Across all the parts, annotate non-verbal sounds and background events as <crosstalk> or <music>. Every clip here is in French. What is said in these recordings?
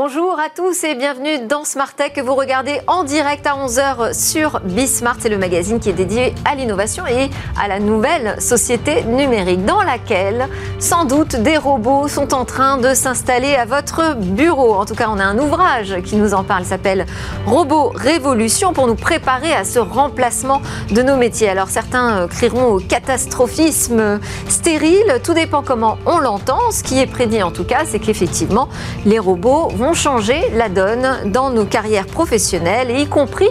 Bonjour à tous et bienvenue dans Smart Tech que vous regardez en direct à 11h sur Bismart. C'est le magazine qui est dédié à l'innovation et à la nouvelle société numérique dans laquelle sans doute des robots sont en train de s'installer à votre bureau. En tout cas, on a un ouvrage qui nous en parle, s'appelle Robot Révolution pour nous préparer à ce remplacement de nos métiers. Alors certains euh, crieront au catastrophisme stérile, tout dépend comment on l'entend. Ce qui est prédit en tout cas, c'est qu'effectivement, les robots vont changer la donne dans nos carrières professionnelles, y compris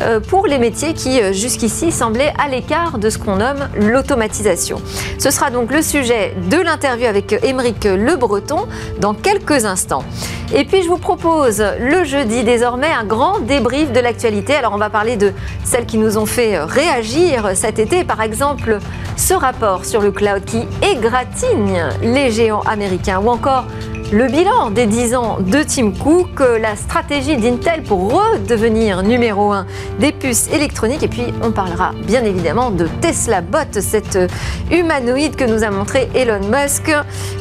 euh, pour les métiers qui euh, jusqu'ici semblaient à l'écart de ce qu'on nomme l'automatisation. Ce sera donc le sujet de l'interview avec Émeric Le Breton dans quelques instants. Et puis je vous propose le jeudi désormais un grand débrief de l'actualité. Alors on va parler de celles qui nous ont fait réagir cet été, par exemple ce rapport sur le cloud qui égratigne les géants américains ou encore le bilan des 10 ans de Tim Cook, la stratégie d'Intel pour redevenir numéro 1 des puces électroniques. Et puis, on parlera bien évidemment de Tesla Bot, cette humanoïde que nous a montré Elon Musk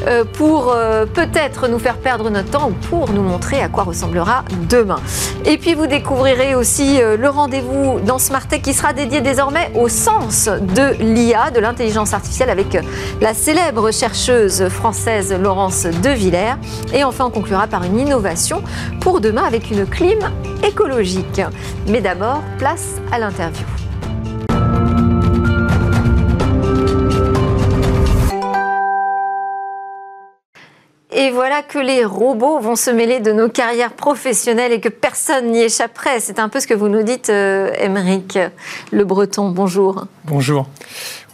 euh, pour euh, peut-être nous faire perdre notre temps ou pour nous montrer à quoi ressemblera demain. Et puis, vous découvrirez aussi euh, le rendez-vous dans Smart Tech qui sera dédié désormais au sens de l'IA, de l'intelligence artificielle, avec la célèbre chercheuse française Laurence De Villers. Et enfin, on conclura par une innovation pour demain avec une clim écologique. Mais d'abord, place à l'interview. Et voilà que les robots vont se mêler de nos carrières professionnelles et que personne n'y échapperait. C'est un peu ce que vous nous dites, euh, Le Breton. Bonjour. Bonjour.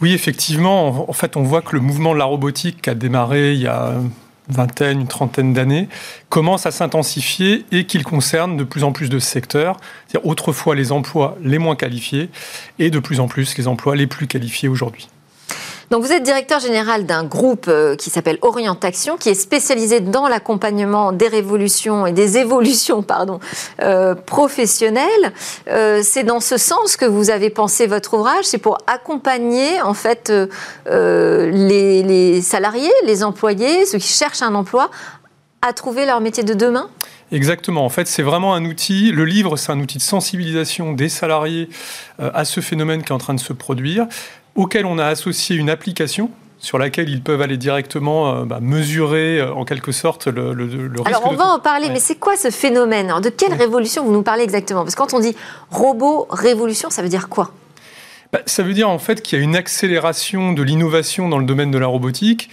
Oui, effectivement, en fait, on voit que le mouvement de la robotique a démarré il y a vingtaine, une trentaine d'années, commence à s'intensifier et qu'il concerne de plus en plus de secteurs, c'est-à-dire autrefois les emplois les moins qualifiés et de plus en plus les emplois les plus qualifiés aujourd'hui. Donc vous êtes directeur général d'un groupe euh, qui s'appelle Orientation, qui est spécialisé dans l'accompagnement des révolutions et des évolutions <laughs> pardon, euh, professionnelles. Euh, c'est dans ce sens que vous avez pensé votre ouvrage, c'est pour accompagner en fait les, les salariés, les employés, ceux qui cherchent un emploi, à trouver leur métier de demain Exactement. En fait, c'est vraiment un outil. Le livre, c'est un outil de sensibilisation des salariés à ce phénomène qui est en train de se produire auquel on a associé une application sur laquelle ils peuvent aller directement euh, bah, mesurer euh, en quelque sorte le, le, risque. Alors on va en parler, mais c'est quoi ce phénomène? De quelle révolution vous nous parlez exactement? Parce que quand on dit robot révolution, ça veut dire quoi? Bah, Ça veut dire en fait qu'il y a une accélération de l'innovation dans le domaine de la robotique.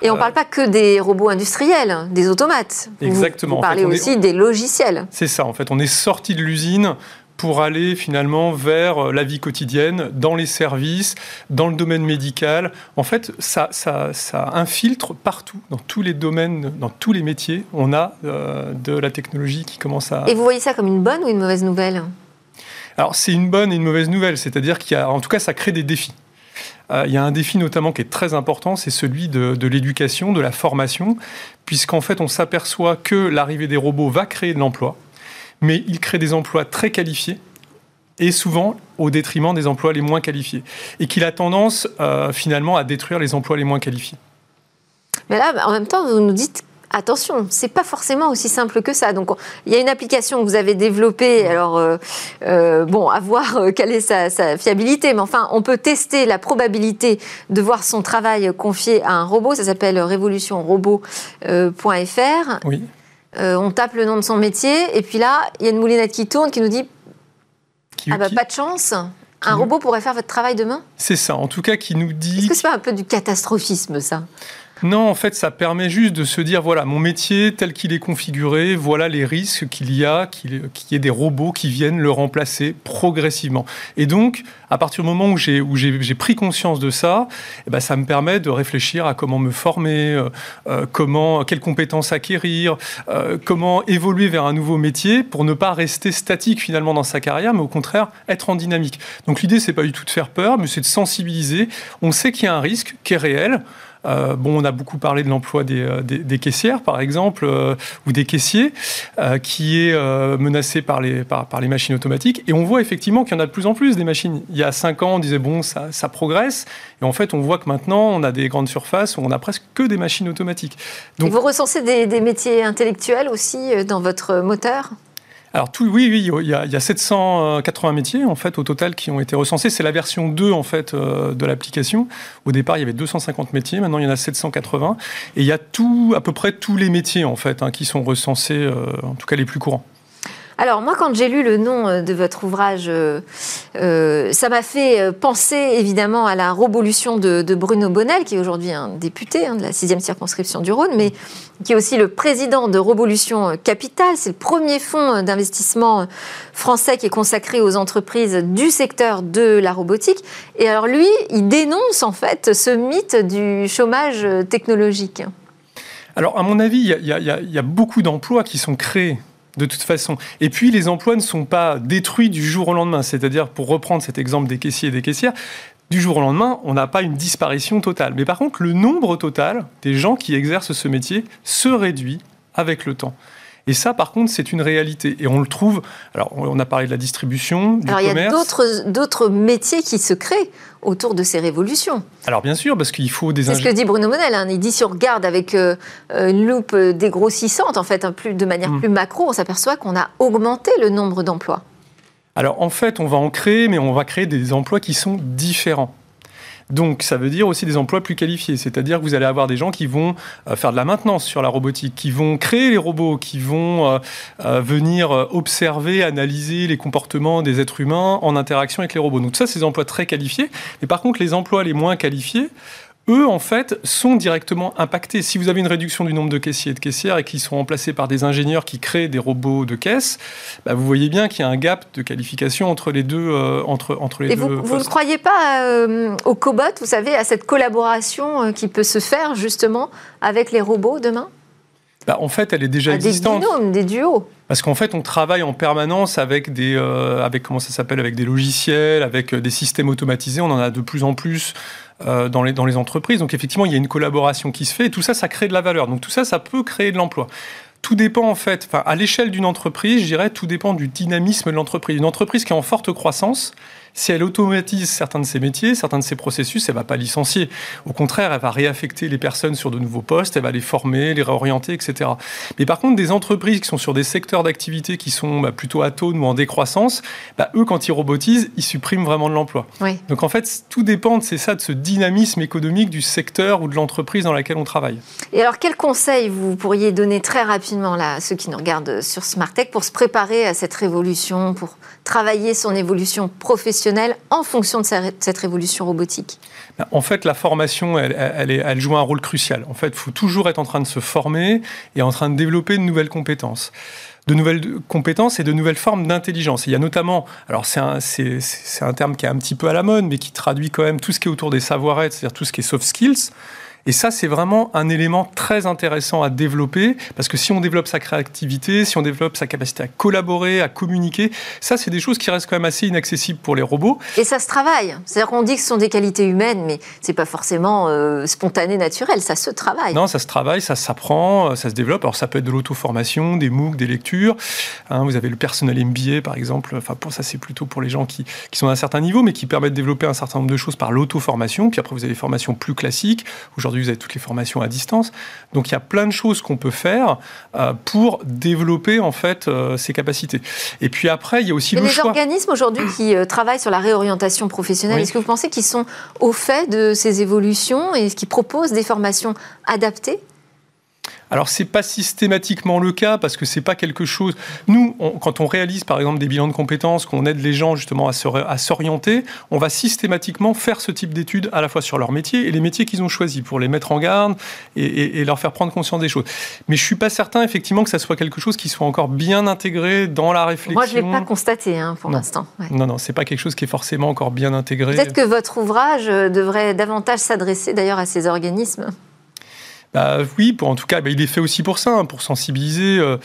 Et on ne euh, parle pas que des robots industriels, des automates. Exactement. Vous, parlez aussi des logiciels. C'est ça, en fait. On est sorti de l'usine pour aller finalement vers euh, la vie quotidienne, dans les services, dans le domaine médical. En fait, ça, ça, ça infiltre partout, dans tous les domaines, dans tous les métiers. On a euh, de la technologie qui commence à... Et vous voyez ça comme une bonne ou une mauvaise nouvelle? Alors, c'est une bonne et une mauvaise nouvelle. C'est-à-dire qu'il y a, en tout cas, ça crée des défis. Euh, il y a un défi notamment qui est très important, c'est celui de, de l'éducation, de la formation, puisqu'en fait, on s'aperçoit que l'arrivée des robots va créer de l'emploi mais il crée des emplois très qualifiés et souvent au détriment des emplois les moins qualifiés. Et qu'il a tendance euh, finalement à détruire les emplois les moins qualifiés. Mais là, en même temps, vous nous dites attention, c'est pas forcément aussi simple que ça. Donc, il y a une application que vous avez développée. Alors, euh, euh, bon, à voir quelle est sa, sa, fiabilité, mais enfin, on peut tester la probabilité de voir son travail confié à un robot. Ça s'appelle révolutionrobot.fr. Oui. Euh, on tape le nom de son métier, et puis là, il y a une moulinette qui tourne qui nous dit Ah bah, pas de chance un robot pourrait faire votre travail demain? C'est ça, en tout cas, qui nous dit. Est-ce que c'est pas un peu du catastrophisme, ça? Non, en fait, ça permet juste de se dire, voilà, mon métier tel qu'il est configuré, voilà les risques qu'il y a, qu'il y ait des robots qui viennent le remplacer progressivement. Et donc, à partir du moment où j'ai, pris conscience de ça, eh ben, ça me permet de réfléchir à comment me former, euh, euh, comment, quelles compétences acquérir, euh, comment évoluer vers un nouveau métier pour ne pas rester statique finalement dans sa carrière, mais au contraire être en dynamique. Donc l'idée, c'est pas du tout de faire peur, mais c'est de sensibiliser. On sait qu'il y a un risque qui est réel. Bon, on a beaucoup parlé de l'emploi des, caissières, par exemple, ou des caissiers, qui est menacé par les, par, les machines automatiques. Et on voit effectivement qu'il y en a de plus en plus des machines. Il y a cinq ans, on disait, bon, ça, ça progresse. Et en fait, on voit que maintenant, on a des grandes surfaces où on a presque que des machines automatiques. Donc, vous recensez des métiers intellectuels aussi dans votre moteur? Alors tout, oui, oui, il y, a, il y, a, 780 métiers en fait au total qui ont été recensés. C'est la version 2 en fait euh, de l'application. Au départ, il y avait 250 métiers. Maintenant, il y en a 780. Et il y a tout, à peu près tous les métiers en fait hein, qui sont recensés, euh, en tout cas les plus courants. Alors moi, quand j'ai lu le nom euh, de votre ouvrage, euh, euh, ça m'a fait penser évidemment à la révolution de, Bruno Bonnel, qui est aujourd'hui un député hein, de la 6e circonscription du Rhône, mais qui est aussi le président de Revolution Capital. C'est le premier fonds d'investissement français qui est consacré aux entreprises du secteur de la robotique. Et alors lui, il dénonce en fait ce mythe du chômage technologique. Alors à mon avis, il y a beaucoup d'emplois qui sont créés de toute façon. Et puis, les emplois ne sont pas détruits du jour au lendemain. C'est-à-dire, pour reprendre cet exemple des caissiers et des caissières, du jour au lendemain, on n'a pas une disparition totale. Mais par contre, le nombre total des gens qui exercent ce métier se réduit avec le temps. Et ça, par contre, c'est une réalité. Et on le trouve. Alors, on a parlé de la distribution, du alors, il y a d'autres métiers qui se créent autour de ces révolutions. Alors, bien sûr, parce qu'il faut des. C'est ce que dit Bruno Monel. Hein. Il dit si on regarde avec euh, une loupe dégrossissante, en fait, plus, de manière mm. plus macro, on s'aperçoit qu'on a augmenté le nombre d'emplois. Alors, en fait, on va en créer, mais on va créer des emplois qui sont différents. Donc ça veut dire aussi des emplois plus qualifiés, c'est-à-dire que vous allez avoir des gens qui vont euh, faire de la maintenance sur la robotique, qui vont créer les robots, qui vont euh, euh, venir observer, analyser les comportements des êtres humains en interaction avec les robots. Donc ça, c'est des emplois très qualifiés. Mais par contre, les emplois les moins qualifiés, eux, en fait, sont directement impactés. Si vous avez une réduction du nombre de caissiers et de caissières et qu'ils sont remplacés par des ingénieurs qui créent des robots de caisse, bah, vous voyez bien qu'il y a un gap de qualification entre les deux. Euh, entre, entre les et vous, vous ne croyez pas euh, au cobot, vous savez, à cette collaboration euh, qui peut se faire justement avec les robots demain? Bah, en fait, elle est déjà existante. Des binômes, des duos. Parce qu'en fait, on travaille en permanence avec des, avec comment ça s'appelle, avec des logiciels, avec des systèmes automatisés. On en a de plus en plus. Euh, dans, les, entreprises. Donc effectivement, il y a une collaboration qui se fait et tout ça, ça crée de la valeur. Donc tout ça, ça peut créer de l'emploi. Tout dépend en fait, à l'échelle d'une entreprise, je dirais, tout dépend du dynamisme de l'entreprise. Une entreprise qui est en forte croissance, si elle automatise certains de ses métiers, certains de ses processus, elle ne va pas licencier. Au contraire, elle va réaffecter les personnes sur de nouveaux postes, elle va les former, les réorienter, etc. Mais par contre, des entreprises qui sont sur des secteurs d'activité qui sont bah, plutôt atones ou en décroissance, bah, eux, quand ils robotisent, ils suppriment vraiment de l'emploi. Donc en fait, tout dépend, c'est ça, de ce dynamisme économique du secteur ou de l'entreprise dans laquelle on travaille. Et alors, quels conseils vous pourriez donner très rapidement là, à ceux qui nous regardent sur Smartech pour se préparer à cette révolution, pour travailler son évolution professionnelle? En fonction de cette révolution robotique En fait, la formation, elle, joue un rôle crucial. En fait, il faut toujours être en train de se former et en train de développer de nouvelles compétences de nouvelles compétences et de nouvelles formes d'intelligence. Il y a notamment, alors c'est un, terme qui est un petit peu à la mode, mais qui traduit quand même tout ce qui est autour des savoir-être, c'est-à-dire tout ce qui est soft skills. Et ça, c'est vraiment un élément très intéressant à développer, parce que si on développe sa créativité, si on développe sa capacité à collaborer, à communiquer, ça, c'est des choses qui restent quand même assez inaccessibles pour les robots. Et ça se travaille. C'est-à-dire qu'on dit que ce sont des qualités humaines, mais c'est pas forcément euh, spontané, naturel. Ça se travaille. Non, ça se travaille, ça s'apprend, euh, ça se développe. Alors, ça peut être de l'auto-formation, des MOOC, des lectures. Hein, vous avez le personnel MBA, par exemple. Enfin, pour ça, c'est plutôt pour les gens qui, qui sont à un certain niveau, mais qui permettent de développer un certain nombre de choses par l'auto-formation. Puis après, vous avez des formations plus classiques. Aujourd'hui, Aujourd'hui, vous avez toutes les formations à distance. Donc, il y a plein de choses qu'on peut faire euh, pour développer en fait euh, ces capacités. Et puis après, il y a aussi le les organismes aujourd'hui qui euh, travaillent sur la réorientation professionnelle, est-ce que vous pensez qu'ils sont au fait de ces évolutions et qu'ils proposent des formations adaptées? Alors c'est pas systématiquement le cas parce que c'est pas quelque chose. Nous, quand on réalise par exemple des bilans de compétences, qu'on aide les gens justement à s'orienter, on va systématiquement faire ce type d'études à la fois sur leur métier et les métiers qu'ils ont choisis pour les mettre en garde et, leur faire prendre conscience des choses. Mais je suis pas certain effectivement que ça soit quelque chose qui soit encore bien intégré dans la réflexion. Moi, je l'ai pas constaté hein, pour l'instant. Non, non, c'est pas quelque chose qui est forcément encore bien intégré. Peut-être que votre ouvrage devrait davantage s'adresser d'ailleurs à ces organismes. Bah, Oui, pour, en tout cas, bah, il est fait aussi pour ça, hein, pour sensibiliser. Euh,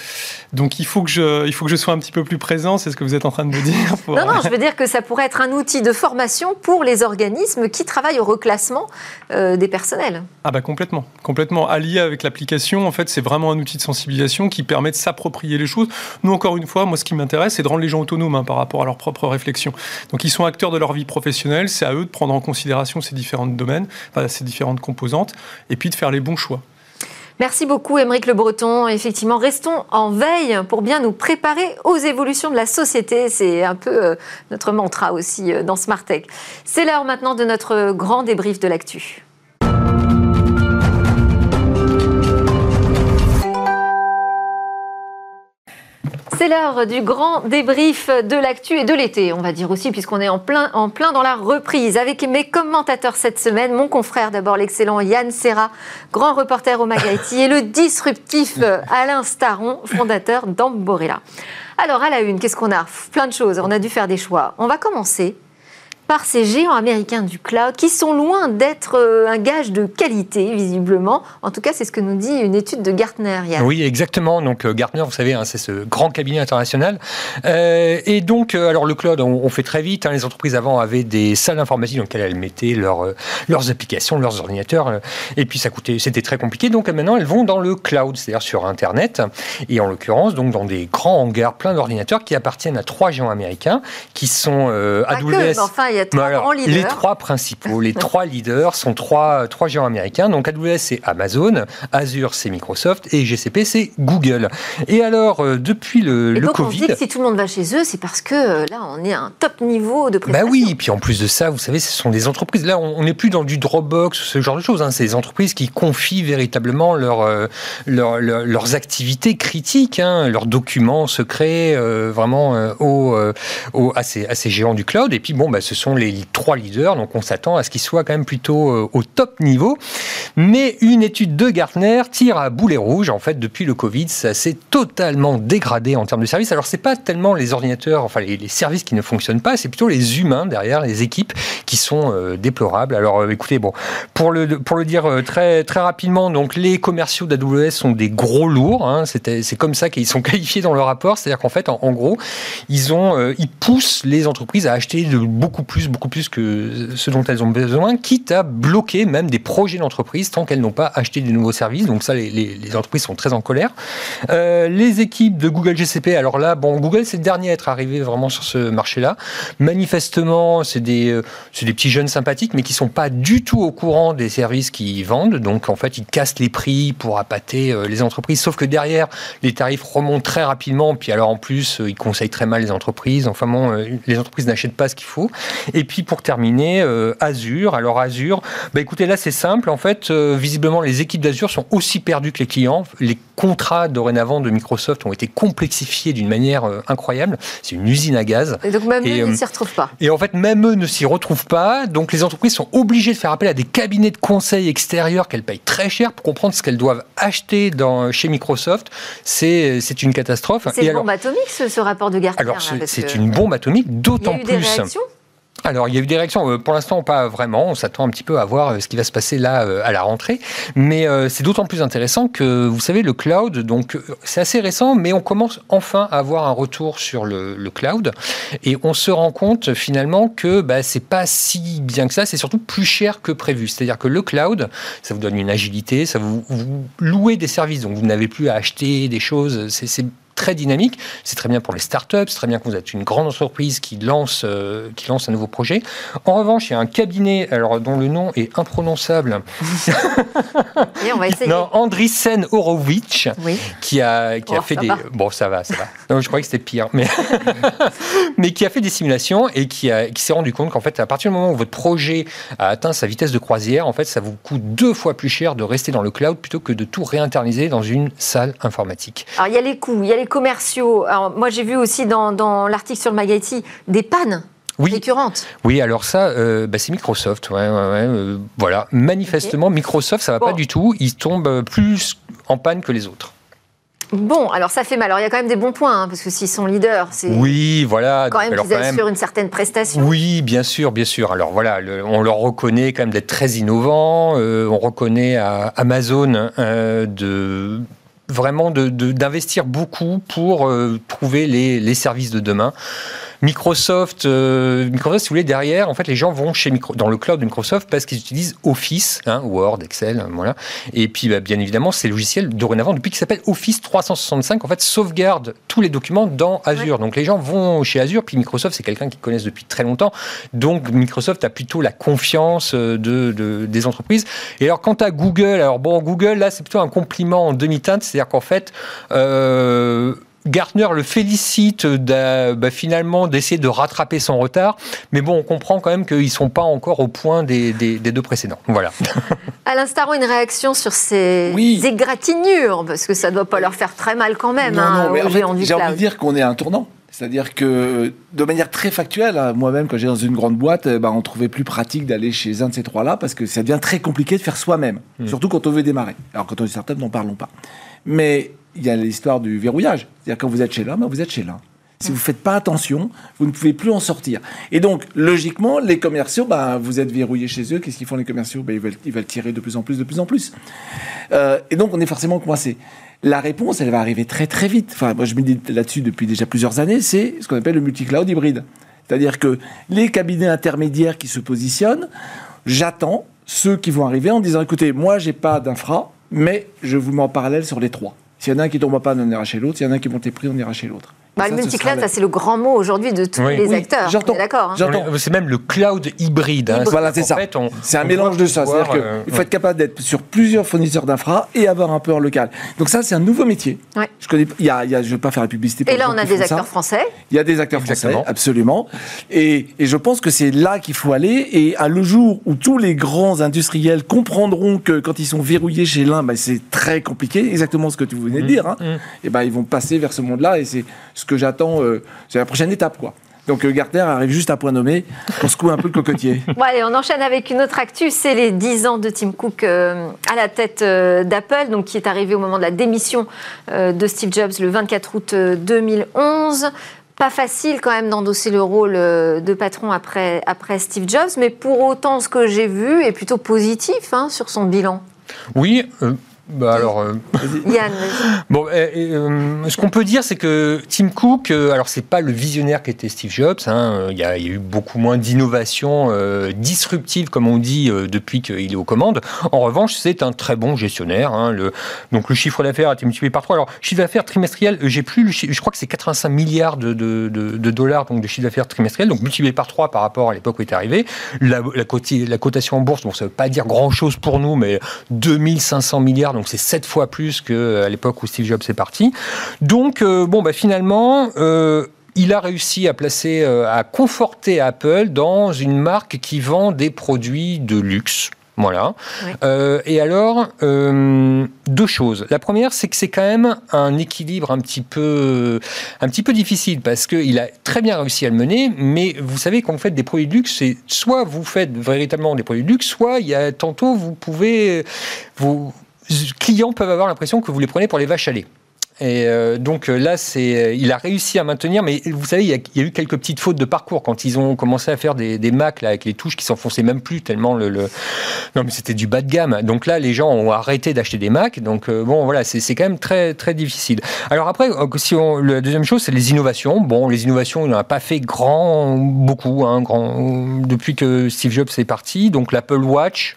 donc il faut, que je, il faut que je sois un petit peu plus présent, c'est ce que vous êtes en train de me dire. non, non, je veux dire que ça pourrait être un outil de formation pour les organismes qui travaillent au reclassement euh, des personnels. Ah bah complètement, complètement. Allié avec l'application, en fait, c'est vraiment un outil de sensibilisation qui permet de s'approprier les choses. Nous, encore une fois, moi, ce qui m'intéresse, c'est de rendre les gens autonomes hein, par rapport à leur propre réflexion. Donc ils sont acteurs de leur vie professionnelle, c'est à eux de prendre en considération ces différents domaines, ces différentes composantes, et puis de faire les bons choix. Merci beaucoup, Émeric Le Breton. Effectivement, restons en veille pour bien nous préparer aux évolutions de la société. C'est un peu euh, notre mantra aussi euh, dans Smart Tech. C'est l'heure maintenant de notre grand débrief de l'actu. C'est l'heure du grand débrief de l'actu et de l'été, on va dire aussi, puisqu'on est en plein, plein dans la reprise. Avec mes commentateurs cette semaine, mon confrère d'abord, l'excellent Yann Serra, grand reporter au Magaïti, et le disruptif Alain Staron, fondateur d'Amborella. Alors, à la une, qu'est-ce qu'on a? Plein de choses, on a dû faire des choix. On va commencer par ces géants américains du cloud qui sont loin d'être euh, un gage de qualité, visiblement. En tout cas, c'est ce que nous dit une étude de Gartner. Oui, exactement. Donc euh, Gartner, vous savez, hein, c'est ce grand cabinet international. Euh, et donc, alors le cloud, on, fait très vite. Hein. les entreprises avant avaient des salles informatiques dans lesquelles elles mettaient leurs applications, leurs ordinateurs. et puis ça coûtait, c'était très compliqué. Donc maintenant, elles vont dans le cloud, c'est-à-dire sur Internet. Et en l'occurrence, donc dans des grands hangars pleins d'ordinateurs qui appartiennent à trois géants américains, qui sont AWS. enfin, trois Les trois principaux, les trois leaders sont trois, trois géants américains. Donc AWS, c'est Amazon, Azure, c'est Microsoft et GCP, c'est Google. Et alors, euh, depuis le, et donc Covid. On dit que si tout le monde va chez eux, c'est parce que euh, là, on est à un top niveau de prestation. Bah oui, et puis en plus de ça, vous savez, ce sont des entreprises. Là, on n'est plus dans du Dropbox, ce genre de choses. Hein. C'est des entreprises qui confient véritablement leur, euh, leurs activités critiques, hein, leurs documents secrets, vraiment au, à, ces, à, ces, géants du cloud. Et puis, bon, bah, ce sont les trois leaders, donc on s'attend à ce qu'ils soient quand même plutôt euh, au top niveau. Mais une étude de Gartner tire à boulet rouge. En fait, depuis le Covid, ça s'est totalement dégradé en termes de services. Alors, c'est pas tellement les ordinateurs, enfin les, services qui ne fonctionnent pas, c'est plutôt les humains derrière, les équipes qui sont euh, déplorables. Alors, euh, écoutez, bon, pour le, pour le dire très, très rapidement, donc les commerciaux d'AWS sont des gros lourds. Hein, c'est comme ça qu'ils sont <laughs> qualifiés dans le rapport. C'est-à-dire qu'en fait, en, en, gros, ils, ont, ils poussent les entreprises à acheter de beaucoup plus beaucoup plus que ce dont elles ont besoin, quitte à bloquer même des projets d'entreprise tant qu'elles n'ont pas acheté des nouveaux services. Donc ça, les, entreprises sont très en colère. Euh, les équipes de Google GCP, alors là, bon, Google c'est le dernier à être arrivé vraiment sur ce marché-là. Manifestement, c'est des, euh, des petits jeunes sympathiques, mais qui sont pas du tout au courant des services qu'ils vendent. Donc en fait, ils cassent les prix pour appâter euh, les entreprises. Sauf que derrière, les tarifs remontent très rapidement. Puis alors en plus, ils conseillent très mal les entreprises. Enfin bon, les entreprises n'achètent pas ce qu'il faut. Et puis pour terminer, euh, Azure. Alors Azure, bah écoutez, là c'est simple. En fait, euh, visiblement, les équipes d'Azure sont aussi perdues que les clients. Les contrats dorénavant de Microsoft ont été complexifiés d'une manière euh, incroyable. C'est une usine à gaz. Et donc même eux ne s'y retrouvent pas. Et en fait, même eux ne s'y retrouvent pas. Donc les entreprises sont obligées de faire appel à des cabinets de conseil extérieurs qu'elles payent très cher pour comprendre ce qu'elles doivent acheter dans, chez Microsoft. C'est une catastrophe. C'est une bombe atomique ce, rapport de Gartner. Alors c'est une bombe atomique, d'autant plus alors, il y a eu des réactions. Euh, pour l'instant, pas vraiment. On s'attend un petit peu à voir euh, ce qui va se passer là euh, à la rentrée. Mais c'est d'autant plus intéressant que, vous savez, le cloud, donc c'est assez récent, mais on commence enfin à avoir un retour sur le, cloud. Et on se rend compte finalement que bah, c'est pas si bien que ça. C'est surtout plus cher que prévu. C'est-à-dire que le cloud, ça vous donne une agilité, ça vous, louez des services. Donc, vous n'avez plus à acheter des choses. C'est très dynamique. C'est très bien pour les startups, c'est très bien que vous êtes une grande entreprise qui lance, euh, qui lance un nouveau projet. En revanche, il y a un cabinet alors, dont le nom est imprononçable. <laughs> Et on va essayer. Non, Andrisen Horowitz, qui a, qui a oh, fait des. Bon, ça va, ça va. Non, je croyais que c'était pire. Mais... <laughs> mais qui a fait des simulations et qui, a, qui s'est rendu compte qu'en fait, à partir du moment où votre projet a atteint sa vitesse de croisière, en fait, ça vous coûte deux fois plus cher de rester dans le cloud plutôt que de tout réinterniser dans une salle informatique. Alors, il y a les coûts, il y a les commerciaux. Alors, moi, j'ai vu aussi dans, l'article sur le Magaiti des pannes. récurrentes. Oui, alors ça, euh, bah, c'est Microsoft. Ouais, euh, voilà. Manifestement, Microsoft, ça va pas du tout. Ils tombent plus en panne que les autres. Bon, alors ça fait mal. Alors il y a quand même des bons points, hein, parce que s'ils sont leaders, c'est oui, voilà, quand même qu'ils assurent une certaine prestation. Oui, bien sûr, bien sûr. Alors voilà, on leur reconnaît quand même d'être très innovants. Euh, on reconnaît à Amazon euh, de vraiment d'investir beaucoup pour euh, trouver les, services de demain. Microsoft, euh, Microsoft, si vous voulez, derrière, en fait, les gens vont chez Micro, dans le cloud de Microsoft parce qu'ils utilisent Office, hein, Word, Excel, voilà. Et puis, bah, bien évidemment, ces logiciels, dorénavant, depuis qu'il s'appelle Office 365, en fait, sauvegarde tous les documents dans Azure. Donc, les gens vont chez Azure, puis Microsoft, c'est quelqu'un qu'ils connaissent depuis très longtemps. Donc, Microsoft a plutôt la confiance euh, de, des entreprises. Et alors, quant à Google, alors bon, Google, là, c'est plutôt un compliment en demi-teinte, c'est-à-dire qu'en fait, euh, Gartner le félicite bah, finalement d'essayer de rattraper son retard, mais bon, on comprend quand même qu'ils ne sont pas encore au point des, deux précédents. Voilà. Alain Staron, une réaction sur ces égratignures, parce que ça ne doit pas leur faire très mal quand même. hein, j'ai envie de dire qu'on est à un tournant. C'est-à-dire que, de manière très factuelle, hein, moi-même, quand j'étais dans une grande boîte, bah, on trouvait plus pratique d'aller chez un de ces trois-là parce que ça devient très compliqué de faire soi-même, hmm. surtout quand on veut démarrer. Alors, quand on est startup, n'en parlons pas. Mais il y a l'histoire du verrouillage. C'est-à-dire quand vous êtes chez ben, vous êtes chez l'un. Si vous ne faites pas attention, vous ne pouvez plus en sortir. Et donc, logiquement, les commerciaux, ben, vous êtes verrouillés chez eux. Qu'est-ce qu'ils font les commerciaux? Ben, ils, veulent, ils veulent tirer de plus en plus, de plus en plus. Euh, et donc, on est forcément coincé. La réponse, elle va arriver très très vite. Enfin, moi, je me dis là-dessus depuis déjà plusieurs années. C'est ce qu'on appelle le multi-cloud hybride. C'est-à-dire que les cabinets intermédiaires qui se positionnent, j'attends ceux qui vont arriver en disant écoutez, moi, j'ai pas d'infra, mais je vous mets en parallèle sur les trois. S'il y en a un qui tombe pas, on ira chez l'autre. S'il y en a un qui monte les prix, on ira chez l'autre. Bah, le multi-cloud, c'est le grand mot aujourd'hui de tous les acteurs. J'entends. D'accord. Hein. C'est même le cloud hybride. Hein. Voilà, c'est ça. C'est un mélange de ça. C'est-à-dire qu'il euh, faut être capable d'être sur plusieurs fournisseurs d'infra et avoir un peu en local. Donc ça, c'est un nouveau métier. Je connais. Il y a, je ne vais pas faire la publicité. Pour et là, on a des acteurs français. Il y a des acteurs français, absolument. Et, et je pense que c'est là qu'il faut aller. Et à le jour où tous les grands industriels comprendront que quand ils sont verrouillés chez l'un, ben, c'est très compliqué. Exactement ce que tu venais de mmh. dire. Hein. Mmh. Et ben, ils vont passer vers ce monde-là. Et c'est ce que j'attends, euh, c'est la prochaine étape, quoi. Donc euh, Gartner arrive juste à point nommé pour secouer un peu le cocotier. <laughs> Bon, allez, on enchaîne avec une autre actu, c'est les 10 ans de Tim Cook euh, à la tête d'Apple, donc qui est arrivé au moment de la démission de Steve Jobs le 24 août 2011. Pas facile quand même d'endosser le rôle de patron après, après Steve Jobs, mais pour autant, ce que j'ai vu est plutôt positif hein, sur son bilan. Oui, bah alors, euh, <laughs> Yann. Bon, euh, ce qu'on peut dire, c'est que Tim Cook, euh, alors c'est pas le visionnaire qu'était Steve Jobs. Hein, il, y a, eu beaucoup moins d'innovations disruptives, comme on dit, depuis qu'il est aux commandes. En revanche, c'est un très bon gestionnaire. Hein, le, donc le chiffre d'affaires a été multiplié par 3. Alors chiffre d'affaires trimestriel, j'ai plus, le je crois que c'est 85 milliards de, de, de, dollars donc de chiffre d'affaires trimestriel, donc multiplié par 3 par rapport à l'époque où il est arrivé. La, la, la cotation en bourse, bon, ça veut pas dire grand chose pour nous, mais 2500 milliards donc c'est sept fois plus qu'à euh, l'époque où Steve Jobs est parti. Donc, euh, bon, bah, finalement, euh, il a réussi à placer, à conforter Apple dans une marque qui vend des produits de luxe. Voilà. et alors, deux choses. La première, c'est que c'est quand même un équilibre un petit peu, un petit peu difficile parce qu'il a très bien réussi à le mener, mais vous savez, quand vous faites des produits de luxe, c'est soit vous faites véritablement des produits de luxe, soit il y a tantôt vous pouvez vous clients peuvent avoir l'impression que vous les prenez pour les vaches à lait. Et euh, donc euh, là, c'est, euh, il a réussi à maintenir, mais vous savez, il y, a, eu quelques petites fautes de parcours quand ils ont commencé à faire des, Macs avec les touches qui s'enfonçaient même plus tellement le, non mais c'était du bas de gamme. Donc là, les gens ont arrêté d'acheter des Macs. Donc bon, voilà, c'est, c'est quand même très très difficile. Alors après, si on, la deuxième chose, c'est les innovations. Bon, les innovations, il n'en a pas fait grand, beaucoup, hein, grand depuis que Steve Jobs est parti. Donc l'Apple Watch.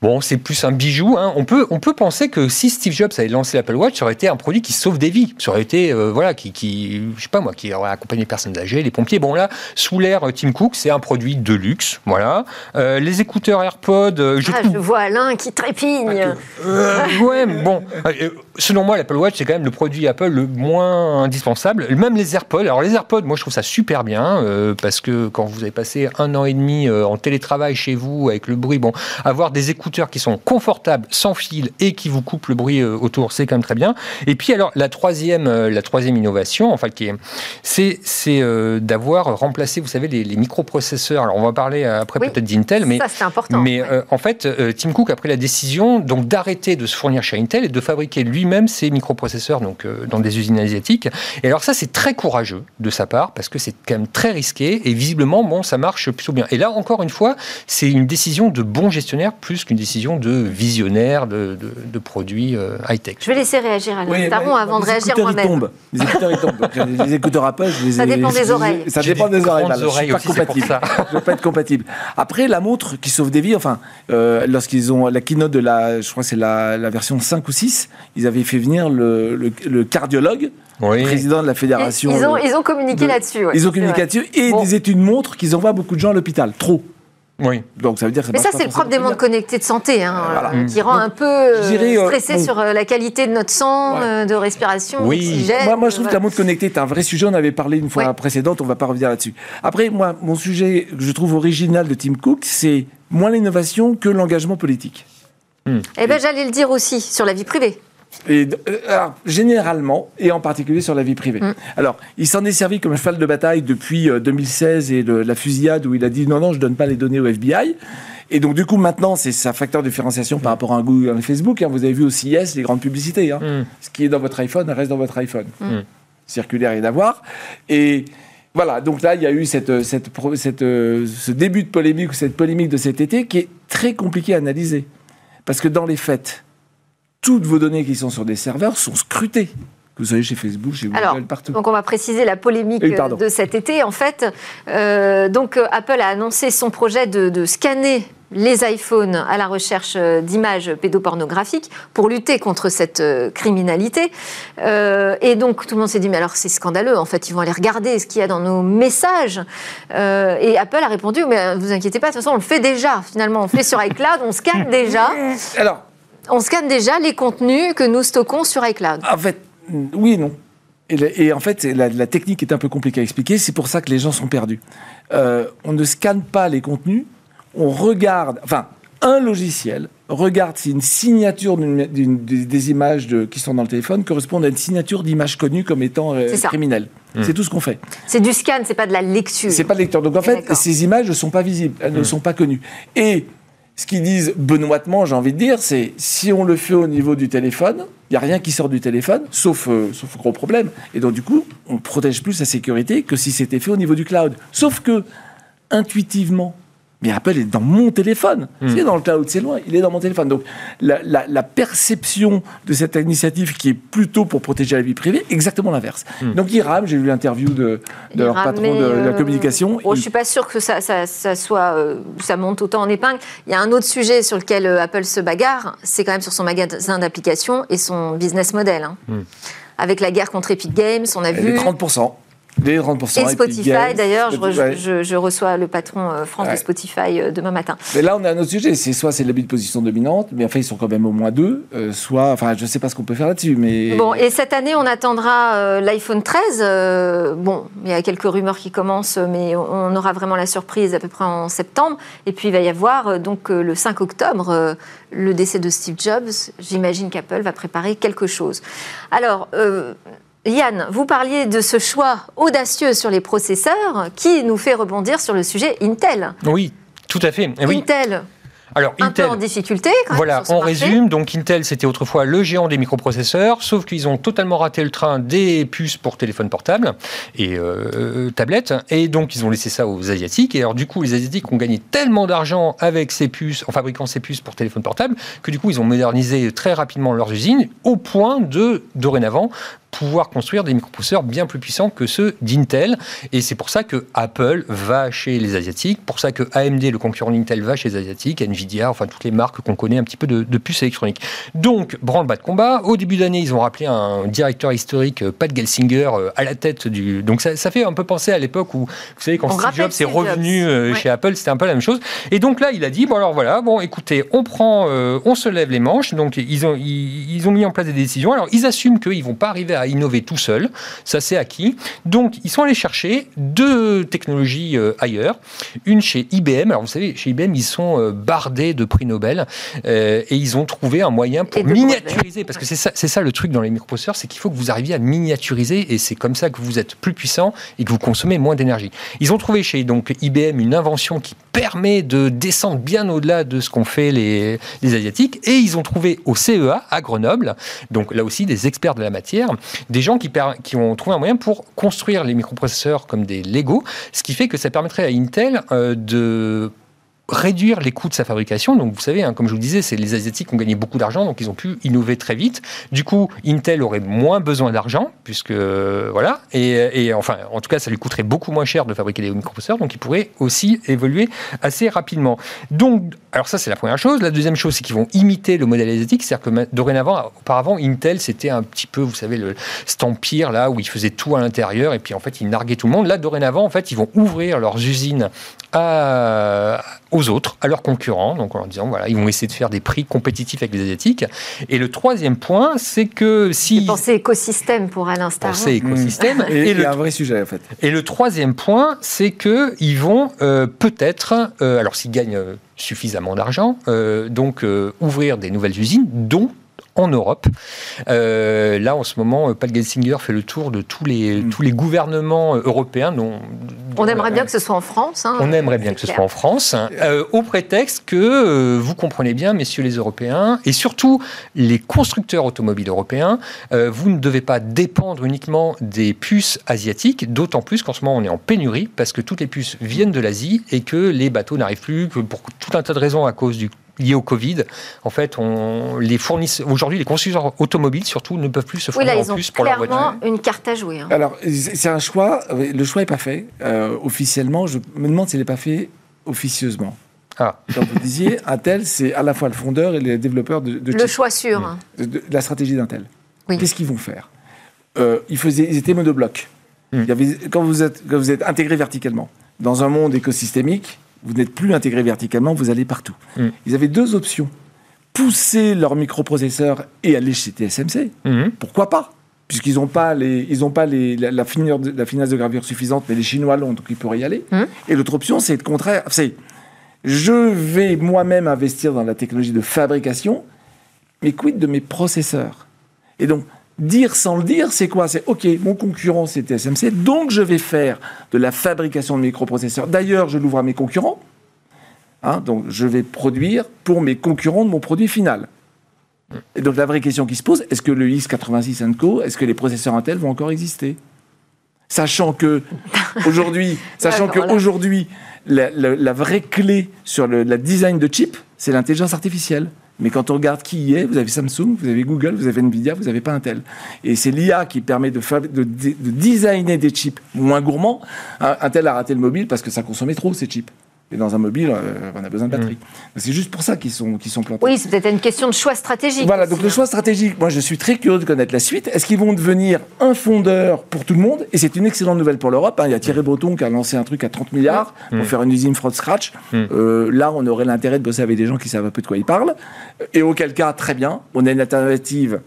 Bon, c'est plus un bijou. Hein. On, peut, on peut penser que si Steve Jobs avait lancé l'Apple Watch, ça aurait été un produit qui sauve des vies. Ça aurait été, euh, voilà, qui, qui, je sais pas moi, qui aurait accompagné les personnes âgées, les pompiers. Bon, là, sous l'air euh, Tim Cook, c'est un produit de luxe. Voilà. Euh, les écouteurs AirPods. je, ah, je vois Alain qui trépigne. ouais, bon. Selon moi, l'Apple Watch, c'est quand même le produit Apple le moins indispensable. Même les AirPods. Alors, les AirPods, moi, je trouve ça super bien parce que quand vous avez passé un an et demi en télétravail chez vous avec le bruit, bon, avoir des écouteurs qui sont confortables, sans fil et qui vous coupent le bruit euh, autour, c'est quand même très bien. Et puis alors la troisième, euh, la troisième innovation, enfin qui est, c'est, c'est euh, d'avoir remplacé, vous savez, les, microprocesseurs. Alors on va parler après peut-être d'Intel, mais ça, important, mais en fait, Tim Cook a pris la décision donc d'arrêter de se fournir chez Intel et de fabriquer lui-même ses microprocesseurs donc dans des usines asiatiques. Et alors ça, c'est très courageux de sa part parce que c'est quand même très risqué et visiblement, bon, ça marche plutôt bien. Et là, encore une fois, c'est une décision de bon gestionnaire plus qu'une décision de visionnaire de, de, produits euh, high-tech. Je vais laisser réagir à oui, avant de réagir moi-même. Les écouteurs, ils tombent. les écouteurs Apple, je les Ça dépend des oreilles. Ça dépend des oreilles. je ne pas compatible. je ne pas être compatible. Après, la montre qui sauve des vies, enfin, euh, lorsqu'ils ont la keynote de la, je crois que c'est la, la, version 5 ou 6, ils avaient fait venir le, le cardiologue président de la fédération. Ils ont, ils ont communiqué là-dessus. ils ont communiqué là-dessus et des études montrent qu'ils envoient beaucoup de gens à l'hôpital. Trop. Oui. Donc ça veut dire que Mais ça, c'est le propre des mondes connectés de santé, hein, qui rend un peu euh, stressé sur euh, la qualité de notre sang, euh, de respiration, oui. Moi, moi, je trouve que la montre connectée est un vrai sujet. On avait parlé une fois précédente, on ne va pas revenir là-dessus. Après, moi, mon sujet que je trouve original de Tim Cook, c'est moins l'innovation que l'engagement politique. Eh bien, j'allais le dire aussi, sur la vie privée. Et, euh, généralement, et en particulier sur la vie privée. Mm. Alors, il s'en est servi comme cheval de bataille depuis 2016 euh, et la fusillade où il a dit non, non, je donne pas les données au FBI. Et donc, du coup, maintenant, c'est sa facteur de différenciation par rapport à Google et Facebook. Hein. Vous avez vu au CIS les grandes publicités. Hein. Mm. Ce qui est dans votre iPhone reste dans votre iPhone. Mm. Circulaire et d'avoir. Et voilà, donc là, il y a eu cette, cette, cette, euh, ce début de polémique, cette polémique de cet été qui est très compliqué à analyser. Parce que dans les faits, toutes vos données qui sont sur des serveurs sont scrutées. Vous savez, chez Facebook, chez Google, partout. Donc, on va préciser la polémique de cet été. En fait, euh, donc euh, Apple a annoncé son projet de, scanner les iPhones à la recherche euh, d'images pédopornographiques pour lutter contre cette criminalité. et donc tout le monde s'est dit mais alors c'est scandaleux, en fait ils vont aller regarder ce qu'il y a dans nos messages. et Apple a répondu mais vous inquiétez pas, de toute façon on le fait déjà finalement, on fait sur iCloud, on scanne déjà. Alors on scanne déjà les contenus que nous stockons sur iCloud. En fait, oui et non. Et, en fait, la, technique est un peu compliquée à expliquer. C'est pour ça que les gens sont perdus. Euh, on ne scanne pas les contenus. On regarde. Enfin, un logiciel regarde si une signature des images qui sont dans le téléphone correspond à une signature d'image connue comme étant euh, criminelle. Hmm. C'est tout ce qu'on fait. C'est du scan, c'est pas de la lecture. C'est pas de lecture. Donc en fait, ces images ne sont pas visibles, elles ne hmm. sont pas connues. Et ce qu'ils disent benoîtement, j'ai envie de dire, c'est si on le fait au niveau du téléphone, il n'y a rien qui sort du téléphone, sauf, euh, sauf gros problème. Et donc, du coup, on protège plus la sécurité que si c'était fait au niveau du cloud. Sauf que, intuitivement, mais Apple est dans mon téléphone. Hmm. C'est dans le cloud, c'est loin. Il est dans mon téléphone. Donc, la, perception de cette initiative qui est plutôt pour protéger la vie privée, exactement l'inverse. Hmm. Donc, ils rament. J'ai vu l'interview de, leur patron de, la euh, communication. Je ne suis pas sûr que ça, soit, euh, ça monte autant en épingle. Il y a un autre sujet sur lequel euh, Apple se bagarre. C'est quand même sur son magasin d'applications et son business model. Hein. Hmm. Avec la guerre contre Epic Games, on a vu. 30%. Et Spotify, d'ailleurs, je, reçois le patron euh, France de Spotify euh, demain matin. Mais là, on a un autre sujet. C'est soit c'est l'habit de position dominante, mais enfin, ils sont quand même au moins deux. Euh, soit, enfin, je ne sais pas ce qu'on peut faire là-dessus. Mais... Bon, et cette année, on attendra l'iPhone 13. bon, il y a quelques rumeurs qui commencent, mais on aura vraiment la surprise à peu près en septembre. Et puis, il va y avoir, donc, le 5 octobre, le décès de Steve Jobs. J'imagine qu'Apple va préparer quelque chose. Alors, Yann, vous parliez de ce choix audacieux sur les processeurs qui nous fait rebondir sur le sujet Intel. Oui, tout à fait. Oui. Intel, alors, un Intel, peu en difficulté. Quand voilà, on résume. Donc Intel, c'était autrefois le géant des microprocesseurs, sauf qu'ils ont totalement raté le train des puces pour téléphone portable et euh, euh, tablettes, et donc ils ont laissé ça aux asiatiques. Et alors du coup, les asiatiques ont gagné tellement d'argent avec ces puces, en fabriquant ces puces pour téléphone portable, que du coup, ils ont modernisé très rapidement leurs usines au point de dorénavant pouvoir construire des microprocesseurs bien plus puissants que ceux d'Intel. Et c'est pour ça que Apple va chez les Asiatiques, pour ça que AMD, le concurrent d'Intel, va chez les Asiatiques, Nvidia, enfin toutes les marques qu'on connaît un petit peu de, puces électroniques. Donc, branle-bas de combat. Au début d'année, ils ont rappelé un directeur historique, euh, Pat Gelsinger, euh, à la tête du. Donc, ça, fait un peu penser à l'époque où, vous savez, quand Steve Jobs est revenu euh, chez Apple, c'était un peu la même chose. Et donc là, il a dit bon, alors voilà, bon, écoutez, on prend, on se lève les manches. Donc, ils ont, ils, ils ont mis en place des décisions. Alors, ils assument qu'ils ne vont pas arriver à à innover tout seul. Ça, c'est acquis. Donc, ils sont allés chercher deux technologies euh, ailleurs. Une chez IBM. Alors, vous savez, chez IBM, ils sont euh, bardés de prix Nobel et ils ont trouvé un moyen pour miniaturiser. Parce que c'est ça, ça le truc dans les microprocesseurs, c'est qu'il faut que vous arriviez à miniaturiser et c'est comme ça que vous êtes plus puissant et que vous consommez moins d'énergie. Ils ont trouvé chez donc IBM une invention qui permet de descendre bien au-delà de ce qu'ont fait les, les Asiatiques et ils ont trouvé au CEA à Grenoble, donc là aussi des experts de la matière, des gens qui, ont trouvé un moyen pour construire les microprocesseurs comme des Lego, ce qui fait que ça permettrait à Intel euh, de réduire les coûts de sa fabrication. Donc, vous savez, hein, comme je vous disais, c'est les Asiatiques qui ont gagné beaucoup d'argent, donc ils ont pu innover très vite. Du coup, Intel aurait moins besoin d'argent, puisque voilà, et, enfin, en tout cas, ça lui coûterait beaucoup moins cher de fabriquer des microprocesseurs, donc il pourrait aussi évoluer assez rapidement. Donc, alors ça, c'est la première chose. La deuxième chose, c'est qu'ils vont imiter le modèle asiatique, c'est-à-dire que dorénavant, auparavant, Intel, c'était un petit peu, vous savez, le, cet empire là où ils faisaient tout à l'intérieur, et puis en fait, ils narguaient tout le monde. Là, dorénavant, en fait, ils vont ouvrir leurs usines à aux autres, à leurs concurrents, donc en leur disant voilà, ils vont essayer de faire des prix compétitifs avec les asiatiques. Et le troisième point, c'est que si penser écosystème pour Alain Star. Penser écosystème. et, le, un vrai sujet en fait. Et le troisième point, c'est que ils vont euh, peut-être, euh, alors s'ils gagnent euh, suffisamment d'argent, donc ouvrir des nouvelles usines, dont en Europe. Euh, là, en ce moment, Pat Gelsinger fait le tour de tous les, mm. tous les gouvernements euh, européens. Dont, on aimerait bien que ce soit en France. Hein, on aimerait bien que ce soit en France, euh, au prétexte que, vous comprenez bien, messieurs les Européens, et surtout les constructeurs automobiles européens, vous ne devez pas dépendre uniquement des puces asiatiques, d'autant plus qu'en ce moment, on est en pénurie, parce que toutes les puces viennent de l'Asie et que les bateaux n'arrivent plus, que pour tout un tas de raisons à cause du liées au Covid. En fait, on, les fournisseurs, aujourd'hui, les constructeurs automobiles, surtout, ne peuvent plus se fournir oui, là, ils en plus pour leur voiture. une carte à jouer. Hein. Alors, c'est un choix. Le choix n'est pas fait euh, officiellement. Je me demande s'il n'est pas fait officieusement. Ah. Comme vous disiez, Intel, c'est à la fois le fondeur et le développeur de, de le choix sûr. De, la stratégie d'Intel. Qu'est-ce qu'ils vont faire? Euh, ils, faisaient, ils étaient monoblocs. Hmm. Il y avait, quand, vous êtes, quand vous êtes intégré verticalement dans un monde écosystémique, vous n'êtes plus intégré verticalement, vous allez partout. Mm. Ils avaient deux options. Pousser leur microprocesseur et aller chez TSMC. Mm. Pourquoi pas? Puisqu'ils n'ont pas, les, ils ont pas les, la, finesse de, la finesse de gravure suffisante, mais les Chinois l'ont, donc ils pourraient y aller. Mm. Et l'autre option, c'est le contraire. C'est je vais moi-même investir dans la technologie de fabrication, mais quid de mes processeurs? Et donc, dire sans le dire, c'est quoi? C'est OK, mon concurrent c'est TSMC, donc je vais faire de la fabrication de microprocesseurs. D'ailleurs, je l'ouvre à mes concurrents. Hein, donc je vais produire pour mes concurrents de mon produit final. Et donc la vraie question qui se pose, est-ce que le X86 Co, est-ce que les processeurs Intel vont encore exister? Sachant que <laughs> aujourd'hui, sachant que aujourd'hui, la, vraie clé sur le la design de chip, c'est l'intelligence artificielle. Mais quand on regarde qui y est, vous avez Samsung, vous avez Google, vous avez Nvidia, vous n'avez pas Intel. Et c'est l'IA qui permet de, de, de, designer des chips moins gourmands. Intel a raté le mobile parce que ça consommait trop ces chips. Et dans un mobile, euh, on a besoin de batterie. Mm. C'est juste pour ça qu'ils sont, qu'ils sont plantés. Oui, c'est peut-être une question de choix stratégique. Voilà, donc le hein. choix stratégique, moi je suis très curieux de connaître la suite. Est-ce qu'ils vont devenir un fondeur pour tout le monde? Et c'est une excellente nouvelle pour l'Europe. Hein. Il y a Thierry Breton qui a lancé un truc à 30 milliards mm. pour faire une usine from scratch. Mm. Euh, là, on aurait l'intérêt de bosser avec des gens qui savent un peu de quoi ils parlent. Et auquel cas, très bien, on a une alternative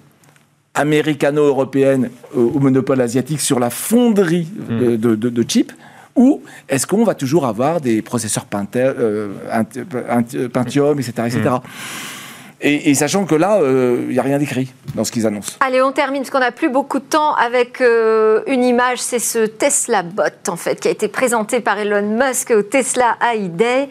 américano-européenne au monopole asiatique sur la fonderie de, de, de chips. Ou est-ce qu'on va toujours avoir des processeurs euh, Pentium, etc. etc. Mm. Et, sachant que là, il euh, n'y a rien d'écrit dans ce qu'ils annoncent. Allez, on termine, parce qu'on n'a plus beaucoup de temps, avec euh, une image, c'est ce Tesla Bot, en fait, qui a été présenté par Elon Musk au Tesla AI Day.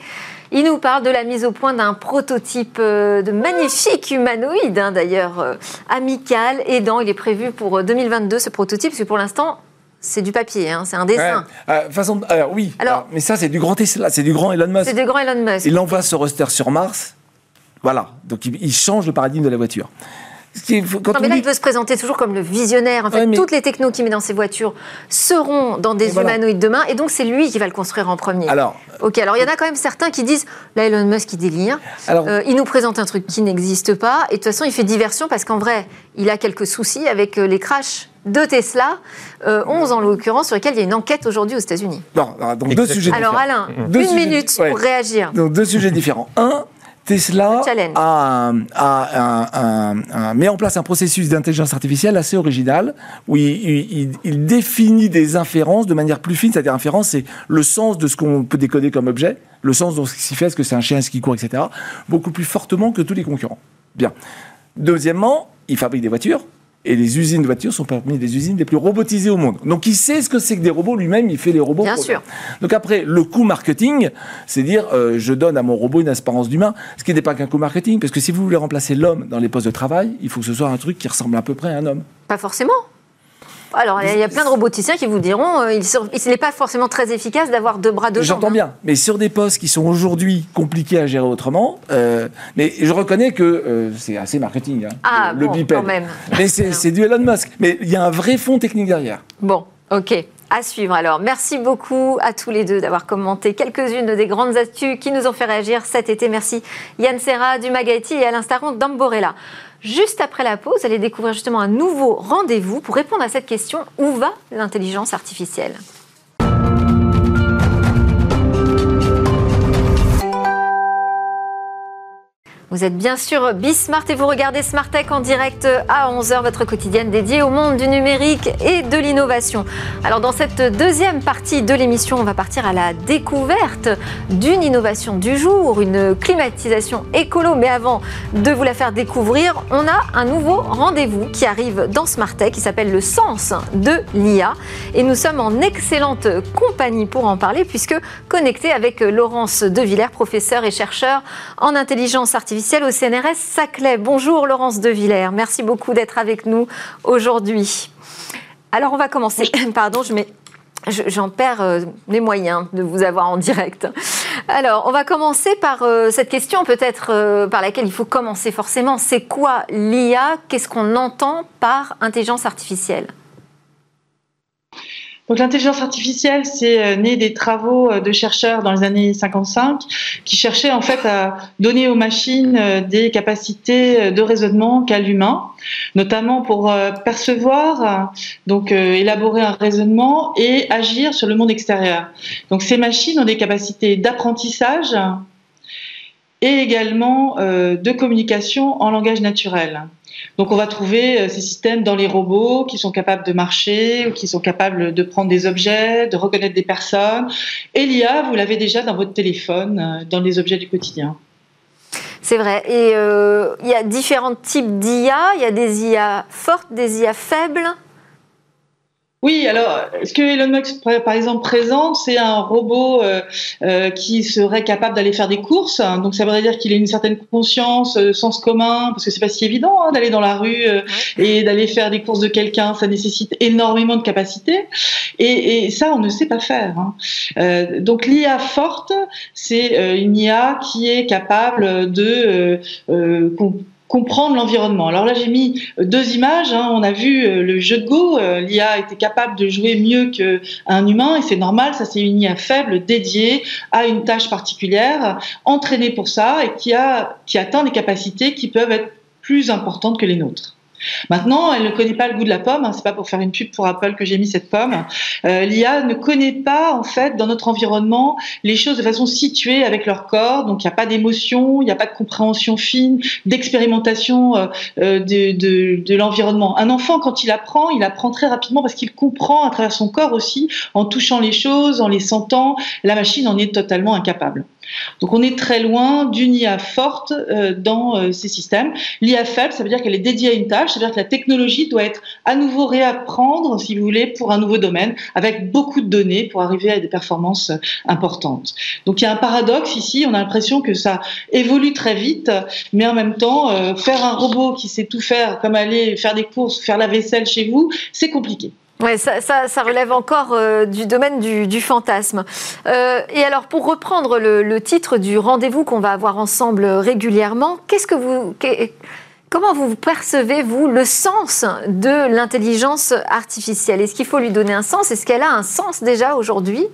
Il nous parle de la mise au point d'un prototype de magnifique humanoïde, hein, d'ailleurs, amical, aidant. Il est prévu pour 2022, ce prototype, parce que pour l'instant, c'est du papier, hein, c'est un dessin. Euh, façon, alors oui, alors, mais ça c'est du grand Tesla, c'est du grand Elon Musk. C'est du grand Elon Musk. Il envoie ce roster sur Mars, voilà, donc il, change le paradigme de la voiture. Non, mais là, il veut se présenter toujours comme le visionnaire. En fait, toutes les technos qu'il met dans ses voitures seront dans des humanoïdes demain, et donc c'est lui qui va le construire en premier. Alors, ok. Alors, il y en a quand même certains qui disent là, Elon Musk, il délire. Alors, euh, il nous présente un truc qui n'existe pas, et de toute façon, il fait diversion parce qu'en vrai, il a quelques soucis avec euh, les crashs de Tesla, 11 euh, en l'occurrence, sur lesquels il y a une enquête aujourd'hui aux États-unis. donc deux sujets Alors Alain, une minute pour réagir. Donc deux sujets différents. Un, Tesla a, a, met en place un processus d'intelligence artificielle assez original où il, définit des inférences de manière plus fine, c'est-à-dire inférence, c'est le sens de ce qu'on peut décoder comme objet, le sens de ce qui fait, est-ce que c'est un chien, est-ce qu'il court, etc., beaucoup plus fortement que tous les concurrents. Bien. Deuxièmement, il fabrique des voitures, et les usines de voitures sont parmi les usines les plus robotisées au monde. Donc il sait ce que c'est que des robots lui-même, il fait les robots. Bien sûr. Donc après, le coût marketing, c'est dire euh, je donne à mon robot une apparence d'humain, ce qui n'est pas qu'un coût marketing, parce que si vous voulez remplacer l'homme dans les postes de travail, il faut que ce soit un truc qui ressemble à peu près à un homme. Pas forcément. Alors, il y a plein de roboticiens qui vous diront euh, il n'est pas forcément très efficace d'avoir deux bras, deux jambes. J'entends hein. bien, mais sur des postes qui sont aujourd'hui compliqués à gérer autrement, euh, mais je reconnais que euh, c'est assez marketing, hein, ah, le, bon, Quand même. <laughs> Mais c'est du Elon Musk. Mais il y a un vrai fond technique derrière. Bon, ok. À suivre alors. Merci beaucoup à tous les deux d'avoir commenté quelques-unes des grandes astuces qui nous ont fait réagir cet été. Merci Yann Serra du Magaiti et Alain Staron d'Amborella. Juste après la pause, allez découvrir justement un nouveau rendez-vous pour répondre à cette question. Où va l'intelligence artificielle? Vous êtes bien sûr Bismart et vous regardez Smart Tech en direct à 11h, votre quotidienne dédiée au monde du numérique et de l'innovation. Alors dans cette deuxième partie de l'émission, on va partir à la découverte d'une innovation du jour, une climatisation écolo. Mais avant de vous la faire découvrir, on a un nouveau rendez-vous qui arrive dans Smart Tech qui s'appelle le sens de l'IA. Et nous sommes en excellente compagnie pour en parler puisque connecté avec Laurence Devillers, professeur et chercheur en intelligence artificielle au CNRS Saclay. Bonjour Laurence De Villers, merci beaucoup d'être avec nous aujourd'hui. Alors on va commencer, <coughs> pardon, je mets J'en perds euh, les moyens de vous avoir en direct. Alors, on va commencer par euh, cette question peut-être euh, par laquelle il faut commencer forcément. C'est quoi l'IA Qu'est-ce qu'on entend par intelligence artificielle? Donc l'intelligence artificielle, c'est euh, né des travaux euh, de chercheurs dans les années 55 qui cherchaient en fait à donner aux machines euh, des capacités de raisonnement qu'a l'humain, notamment pour percevoir, donc élaborer un raisonnement et agir sur le monde extérieur. Donc ces machines ont des capacités d'apprentissage et également de communication en langage naturel. Donc on va trouver euh, ces systèmes dans les robots qui sont capables de marcher, ou qui sont capables de prendre des objets, de reconnaître des personnes. Et l'IA, vous l'avez déjà dans votre téléphone, euh, dans les objets du quotidien. C'est vrai. Et euh, il y a différents types d'IA. Il y a des IA fortes, des IA faibles. Oui, alors ce que Elon Musk par exemple présente, c'est un robot euh, euh, qui serait capable d'aller faire des courses. Donc ça voudrait dire qu'il a une certaine conscience, euh, sens commun, parce que c'est pas si évident hein, d'aller dans la rue et d'aller faire des courses de quelqu'un. Ça nécessite énormément de capacité, et, et, ça on ne sait pas faire. Hein. donc l'IA forte, c'est une IA qui est capable de comprendre l'environnement. Alors là, j'ai mis euh, deux images. Hein. On a vu euh, le jeu de Go. Euh, L'IA était capable de jouer mieux qu'un humain et c'est normal. Ça, c'est une IA faible dédiée à une tâche particulière, entraînée pour ça et qui, a, qui atteint des capacités qui peuvent être plus importantes que les nôtres. Maintenant, elle ne connaît pas le goût de la pomme. Hein, c'est pas pour faire une pub pour Apple que j'ai mis cette pomme. Euh, L'IA ne connaît pas en fait dans notre environnement les choses de façon située avec leur corps. Donc il n'y a pas d'émotion, il n'y a pas de compréhension fine, d'expérimentation euh, euh, de, l'environnement. Un enfant quand il apprend, il apprend très rapidement parce qu'il comprend à travers son corps aussi, en touchant les choses, en les sentant. La machine en est totalement incapable. Donc on est très loin d'une IA forte euh, dans euh, ces systèmes. L'IA faible, ça veut dire qu'elle est dédiée à une tâche, c'est-à-dire que la technologie doit être à nouveau réapprendre, si vous voulez, pour un nouveau domaine, avec beaucoup de données pour arriver à des performances importantes. Donc il y a un paradoxe ici, on a l'impression que ça évolue très vite, mais en même temps, euh, faire un robot qui sait tout faire, comme aller faire des courses, faire la vaisselle chez vous, c'est compliqué. Oui, ça, ça, relève encore euh, du domaine du, fantasme. Euh, et alors, pour reprendre le, titre du rendez-vous qu'on va avoir ensemble régulièrement, qu'est-ce que vous, comment vous percevez vous le sens de l'intelligence artificielle? Est-ce qu'il faut lui donner un sens? Est-ce qu'elle a un sens déjà aujourd'hui?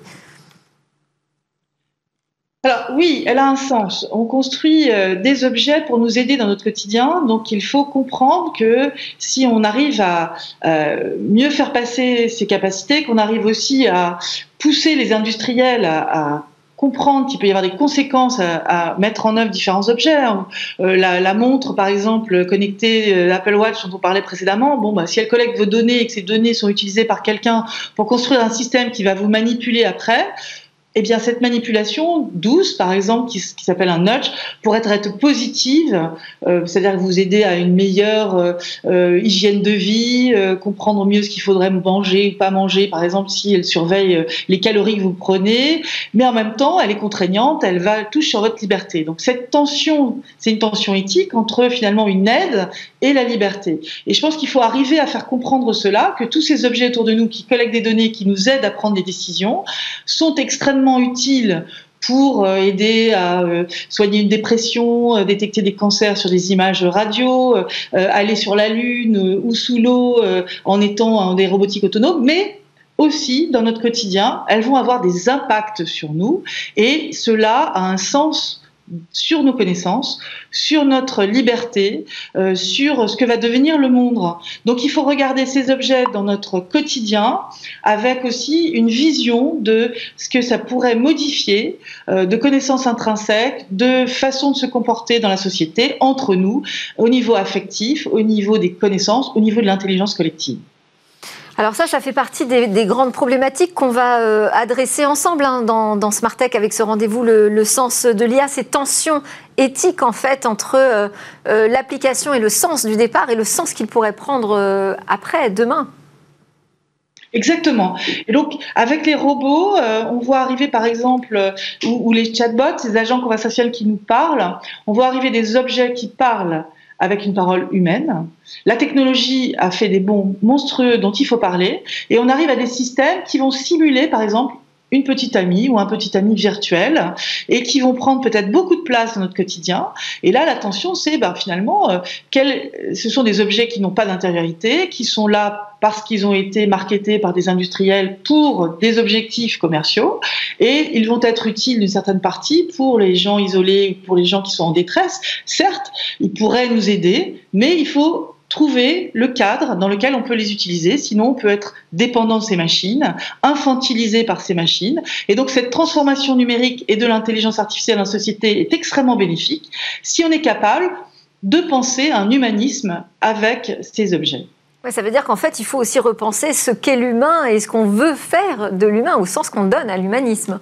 Alors oui, elle a un sens. On construit euh, des objets pour nous aider dans notre quotidien, donc il faut comprendre que si on arrive à euh, mieux faire passer ces capacités, qu'on arrive aussi à pousser les industriels à, comprendre qu'il peut y avoir des conséquences à, mettre en œuvre différents objets. Euh, la, montre, par exemple, connectée, l'Apple Watch dont on parlait précédemment, bon, bah, si elle collecte vos données et que ces données sont utilisées par quelqu'un pour construire un système qui va vous manipuler après, eh bien, cette manipulation douce, par exemple, qui, s'appelle un nudge, pourrait être positive, euh, c'est-à-dire vous aider à une meilleure euh, euh, hygiène de vie, comprendre mieux ce qu'il faudrait manger ou pas manger, par exemple, si elle surveille les calories que vous prenez, mais en même temps, elle est contraignante, elle va toucher sur votre liberté. Donc, cette tension, c'est une tension éthique entre finalement une aide et la liberté. Et je pense qu'il faut arriver à faire comprendre cela, que tous ces objets autour de nous qui collectent des données, qui nous aident à prendre des décisions, sont extrêmement utiles pour euh, aider à euh, soigner une dépression, euh, détecter des cancers sur des images radio, aller sur la Lune ou sous l'eau en étant des robotiques autonomes, mais aussi dans notre quotidien, elles vont avoir des impacts sur nous et cela a un sens sur nos connaissances, sur notre liberté, euh, sur ce que va devenir le monde. Donc il faut regarder ces objets dans notre quotidien avec aussi une vision de ce que ça pourrait modifier, euh, de connaissances intrinsèques, de façon de se comporter dans la société, entre nous, au niveau affectif, au niveau des connaissances, au niveau de l'intelligence collective. Alors ça, ça fait partie des, grandes problématiques qu'on va euh, adresser ensemble hein, dans, Smart Tech avec ce rendez-vous, le, sens de l'IA, ces tensions éthiques en fait entre euh, euh, l'application et le sens du départ et le sens qu'il pourrait prendre après, demain. Exactement. Et donc, avec les robots, on voit arriver, par exemple, ou les chatbots, ces agents conversationnels qui nous parlent, on voit arriver des objets qui parlent avec une parole humaine. La technologie a fait des bons monstrueux dont il faut parler, et on arrive à des systèmes qui vont simuler, par exemple, une petite amie ou un petit ami virtuel et qui vont prendre peut-être beaucoup de place dans notre quotidien. Et là, l'attention, c'est ben, finalement, euh, ce sont des objets qui n'ont pas d'intériorité, qui sont là parce qu'ils ont été marketés par des industriels pour des objectifs commerciaux et ils vont être utiles d'une certaine partie pour les gens isolés ou pour les gens qui sont en détresse. Certes, ils pourraient nous aider, mais il faut trouver le cadre dans lequel on peut les utiliser, sinon on peut être dépendant de ces machines, infantilisé par ces machines. Et donc cette transformation numérique et de l'intelligence artificielle en société est extrêmement bénéfique si on est capable de penser un humanisme avec ces objets. ça veut dire qu'en fait, il faut aussi repenser ce qu'est l'humain et ce qu'on veut faire de l'humain, au sens qu'on donne à l'humanisme.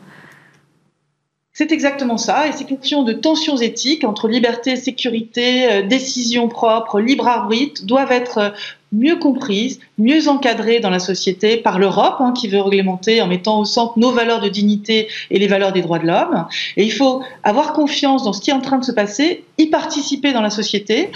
C'est exactement ça, et ces questions de tensions éthiques entre liberté, sécurité, euh, décision propre, libre arbitre doivent être euh, mieux comprises, mieux encadrées dans la société par l'Europe, hein, qui veut réglementer en mettant au centre nos valeurs de dignité et les valeurs des droits de l'homme. Et il faut avoir confiance dans ce qui est en train de se passer, y participer dans la société.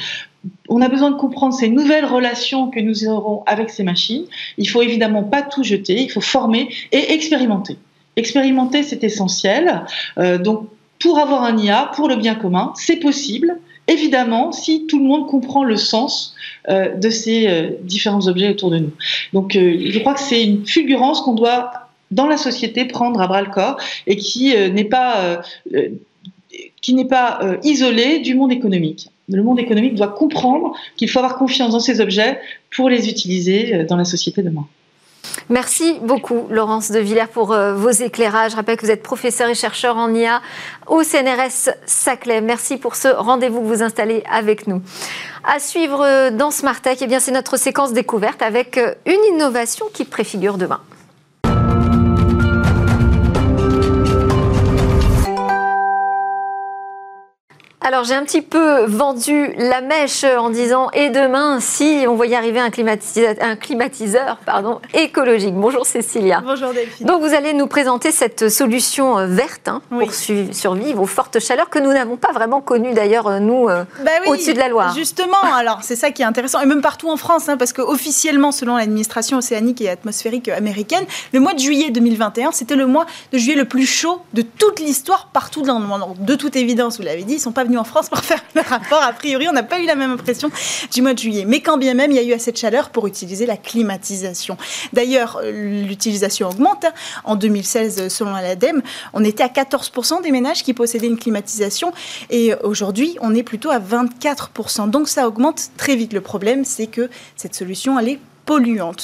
On a besoin de comprendre ces nouvelles relations que nous aurons avec ces machines. Il faut évidemment pas tout jeter, il faut former et expérimenter. Expérimenter, c'est essentiel. Euh, donc, pour avoir un IA, pour le bien commun, c'est possible. Évidemment, si tout le monde comprend le sens euh, de ces euh, différents objets autour de nous. Donc, je crois que c'est une fulgurance qu'on doit, dans la société, prendre à bras le corps et qui n'est pas qui n'est pas isolé du monde économique. Le monde économique doit comprendre qu'il faut avoir confiance dans ces objets pour les utiliser dans la société demain. Merci beaucoup, Laurence de Villers, pour euh, vos éclairages. Je rappelle que vous êtes professeur et chercheur en IA au CNRS Saclay. Merci pour ce rendez-vous que vous installez avec nous. À suivre euh, dans Smart Tech, eh c'est notre séquence découverte avec euh, une innovation qui préfigure demain. Alors j'ai un petit peu vendu la mèche en disant et demain si on voyait arriver un, climatiseur, un climatiseur pardon, écologique. Bonjour Cécilia. Bonjour Delphine. Donc vous allez nous présenter cette solution euh, verte hein, pour survivre aux fortes chaleurs que nous n'avons pas vraiment connues d'ailleurs euh, nous euh, bah au-dessus de la Loire. Justement, alors c'est ça qui est intéressant et même partout en France hein, parce que officiellement selon l'administration océanique et atmosphérique américaine, le mois de juillet 2021 c'était le mois de juillet le plus chaud de toute l'histoire partout dans le monde. De toute évidence, vous l'avez dit, ils sont pas venus en France pour faire le rapport. A priori, on n'a pas eu la même impression du mois de juillet. Mais quand bien même, il y a eu assez de chaleur pour utiliser la climatisation. D'ailleurs, l'utilisation augmente. En 2016, selon l'ADEME, on était à 14% des ménages qui possédaient une climatisation. Et aujourd'hui, on est plutôt à 24%. Donc ça augmente très vite. Le problème, c'est que cette solution, elle est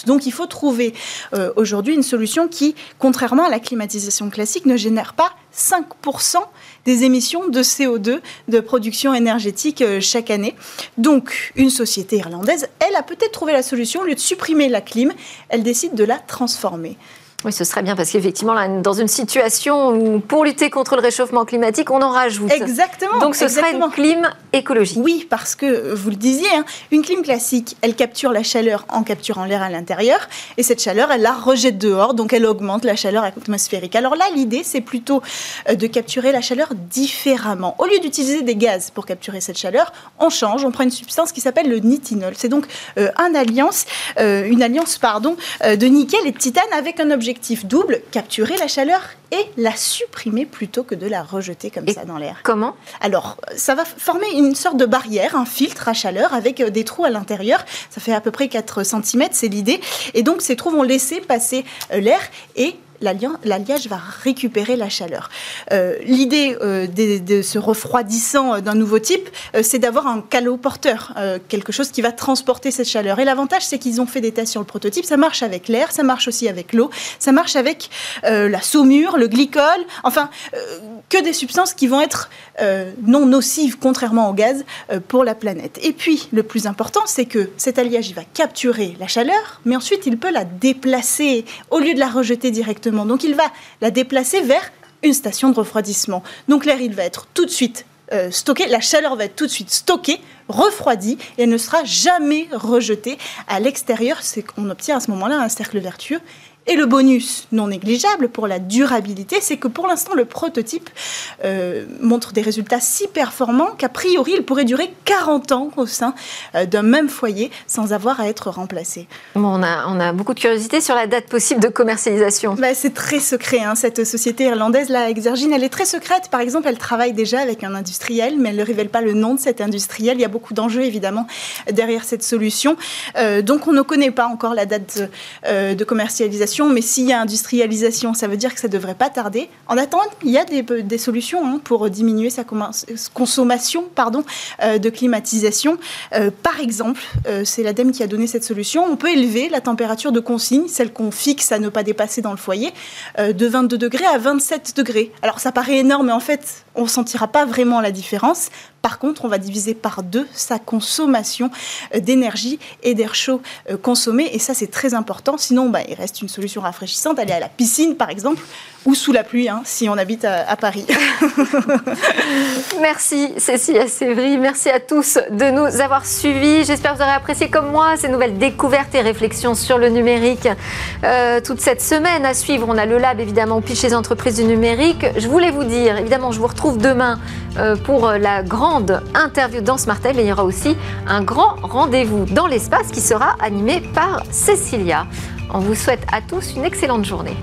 Donc il faut trouver euh, aujourd'hui une solution qui, contrairement à la climatisation classique, ne génère pas 5% des émissions de CO2 de production énergétique euh, chaque année. Donc, une société irlandaise, elle a peut-être trouvé la solution. Au lieu de supprimer la clim, elle décide de la transformer. Oui, ce serait bien parce qu'effectivement, dans une situation où pour lutter contre le réchauffement climatique, on en rajoute. Exactement. Donc ce serait une clim écologique. Oui, parce que vous le disiez, hein, une clim classique, elle capture la chaleur en capturant l'air à l'intérieur, et cette chaleur, elle la rejette dehors, donc elle augmente la chaleur atmosphérique. Alors là, l'idée, c'est plutôt euh, de capturer la chaleur différemment. Au lieu d'utiliser des gaz pour capturer cette chaleur, on change, on prend une substance qui s'appelle le nitinol. C'est donc euh, un alliance, euh, une alliance pardon, de nickel et de titane avec un objet double, capturer la chaleur et la supprimer plutôt que de la rejeter comme ça dans l'air. Comment? Alors, ça va former une sorte de barrière, un filtre à chaleur avec euh, des trous à l'intérieur. Ça fait à peu près 4 cm, c'est l'idée. Et donc, ces trous vont laisser passer euh, l'air et l'alliage va récupérer la chaleur. Euh, l'idée euh, de, ce refroidissant euh, d'un nouveau type, c'est d'avoir un calot porteur, quelque chose qui va transporter cette chaleur. Et l'avantage, c'est qu'ils ont fait des tests sur le prototype. Ça marche avec l'air, ça marche aussi avec l'eau, ça marche avec la saumure, le glycol, enfin, que des substances qui vont être non nocives, contrairement au gaz, pour la planète. Et puis, le plus important, c'est que cet alliage, il va capturer la chaleur, mais ensuite, il peut la déplacer. Au lieu de la rejeter directement, donc il va la déplacer vers une station de refroidissement. Donc l'air, il va être tout de suite euh, stocké, la chaleur va être tout de suite stockée, refroidie, et elle ne sera jamais rejetée à l'extérieur. C'est qu'on obtient à ce moment-là un cercle vertueux et le bonus non négligeable pour la durabilité, c'est que pour l'instant, le prototype euh, montre des résultats si performants qu'a priori, il pourrait durer 40 ans au sein euh, d'un même foyer sans avoir à être remplacé. Bon, on, a, on a beaucoup de curiosité sur la date possible de commercialisation. Bah, c'est très secret, hein, cette société irlandaise, la Exergine, elle est très secrète. Par exemple, elle travaille déjà avec un industriel, mais elle ne révèle pas le nom de cet industriel. Il y a beaucoup d'enjeux, évidemment, derrière cette solution. Euh, donc, on ne connaît pas encore la date de commercialisation mais s'il y a industrialisation, ça veut dire que ça ne devrait pas tarder. En attendant, il y a des, solutions hein, pour diminuer sa consommation euh, de climatisation. Euh, par exemple, euh, c'est l'ADEME qui a donné cette solution. On peut élever la température de consigne, celle qu'on fixe à ne pas dépasser dans le foyer, de 22 degrés à 27 degrés. Alors ça paraît énorme, mais en fait, on ne sentira pas vraiment la différence. Par contre, on va diviser par deux sa consommation euh, d'énergie et d'air chaud euh, consommé. Et ça, c'est très important. Sinon, bah, il reste une solution rafraîchissante. Aller à la piscine, par exemple, ou sous la pluie, hein, si on habite à, Paris. <laughs> Merci Cécilia Sévry, merci à tous de nous avoir suivis. J'espère que vous aurez apprécié comme moi ces nouvelles découvertes et réflexions sur le numérique. Euh, toute cette semaine à suivre, on a le lab évidemment pitch les entreprises du numérique. Je voulais vous dire, évidemment, je vous retrouve demain pour la grande interview dans Smart il y aura aussi un grand rendez-vous dans l'espace qui sera animé par Cécilia. On vous souhaite à tous une excellente journée.